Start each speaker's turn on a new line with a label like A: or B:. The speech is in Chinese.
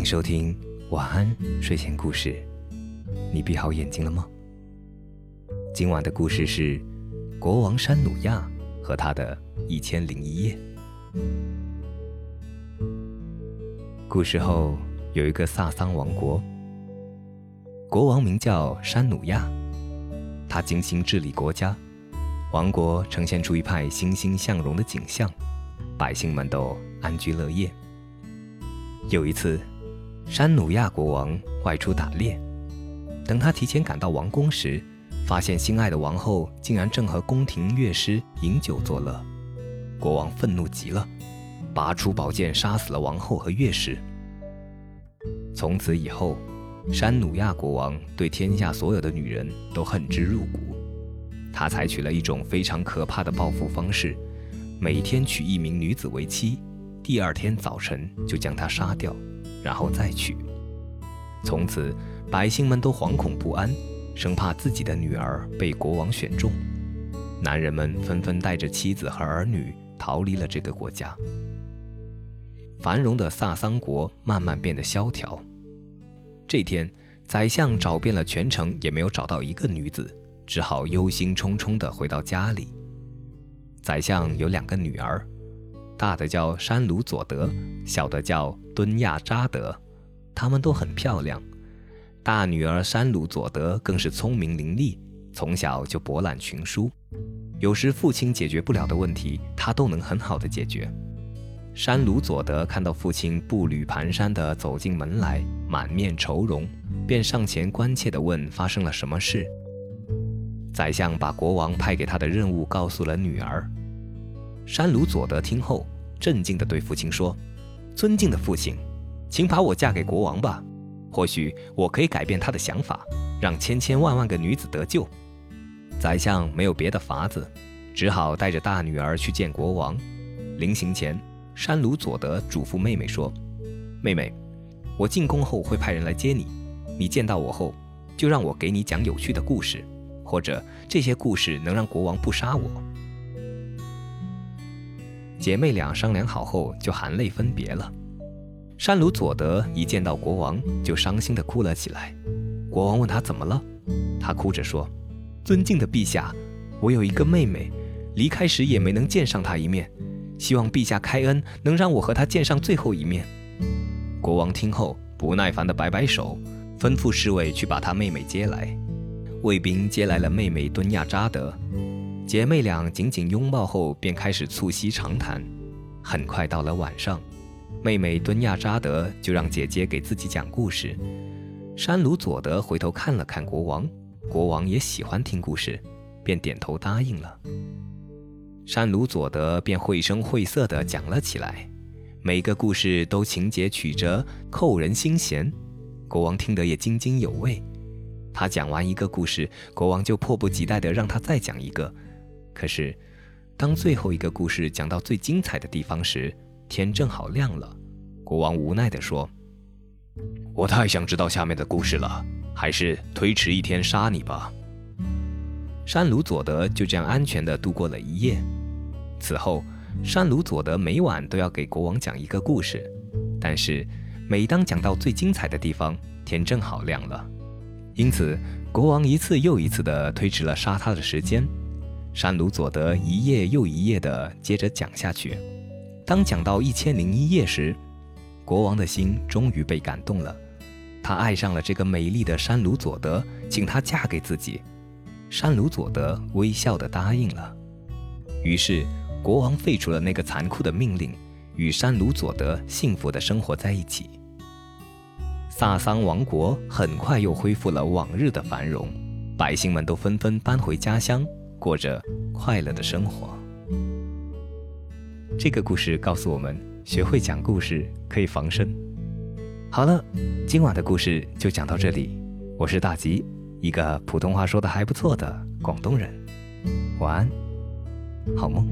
A: 迎收听晚安睡前故事。你闭好眼睛了吗？今晚的故事是国王山努亚和他的一千零一夜。古时候有一个萨桑王国，国王名叫山努亚，他精心治理国家，王国呈现出一派欣欣向荣的景象，百姓们都安居乐业。有一次，山努亚国王外出打猎，等他提前赶到王宫时，发现心爱的王后竟然正和宫廷乐师饮酒作乐。国王愤怒极了，拔出宝剑杀死了王后和乐师。从此以后，山努亚国王对天下所有的女人都恨之入骨。他采取了一种非常可怕的报复方式，每天娶一名女子为妻，第二天早晨就将她杀掉，然后再娶。从此，百姓们都惶恐不安，生怕自己的女儿被国王选中。男人们纷纷带着妻子和儿女逃离了这个国家。繁荣的萨桑国慢慢变得萧条。这天，宰相找遍了全城，也没有找到一个女子，只好忧心忡忡地回到家里。宰相有两个女儿，大的叫山鲁佐德，小的叫敦亚扎德，他们都很漂亮。大女儿山鲁佐德更是聪明伶俐，从小就博览群书，有时父亲解决不了的问题，她都能很好的解决。山鲁佐德看到父亲步履蹒跚地走进门来，满面愁容，便上前关切地问：“发生了什么事？”宰相把国王派给他的任务告诉了女儿。山鲁佐德听后，镇静地对父亲说：“尊敬的父亲，请把我嫁给国王吧，或许我可以改变他的想法，让千千万万个女子得救。”宰相没有别的法子，只好带着大女儿去见国王。临行前，山鲁佐德嘱咐妹妹说：“妹妹，我进宫后会派人来接你。你见到我后，就让我给你讲有趣的故事，或者这些故事能让国王不杀我。”姐妹俩商量好后，就含泪分别了。山鲁佐德一见到国王，就伤心地哭了起来。国王问他怎么了，他哭着说：“尊敬的陛下，我有一个妹妹，离开时也没能见上她一面。”希望陛下开恩，能让我和她见上最后一面。国王听后不耐烦地摆摆手，吩咐侍卫去把他妹妹接来。卫兵接来了妹妹敦亚扎德，姐妹俩紧紧拥抱后便开始促膝长谈。很快到了晚上，妹妹敦亚扎德就让姐姐给自己讲故事。山鲁佐德回头看了看国王，国王也喜欢听故事，便点头答应了。山鲁佐德便绘声绘色地讲了起来，每个故事都情节曲折，扣人心弦。国王听得也津津有味。他讲完一个故事，国王就迫不及待地让他再讲一个。可是，当最后一个故事讲到最精彩的地方时，天正好亮了。国王无奈地说：“我太想知道下面的故事了，还是推迟一天杀你吧。”山鲁佐德就这样安全地度过了一夜。此后，山鲁佐德每晚都要给国王讲一个故事，但是每当讲到最精彩的地方，天正好亮了，因此国王一次又一次地推迟了杀他的时间。山鲁佐德一页又一页地接着讲下去。当讲到一千零一夜时，国王的心终于被感动了，他爱上了这个美丽的山鲁佐德，请她嫁给自己。山鲁佐德微笑地答应了。于是。国王废除了那个残酷的命令，与山鲁佐德幸福地生活在一起。萨桑王国很快又恢复了往日的繁荣，百姓们都纷纷搬回家乡，过着快乐的生活。这个故事告诉我们学会讲故事可以防身。好了今晚的故事就讲到这里我是大吉一个普通话说得还不错的广东人。晚安。好梦。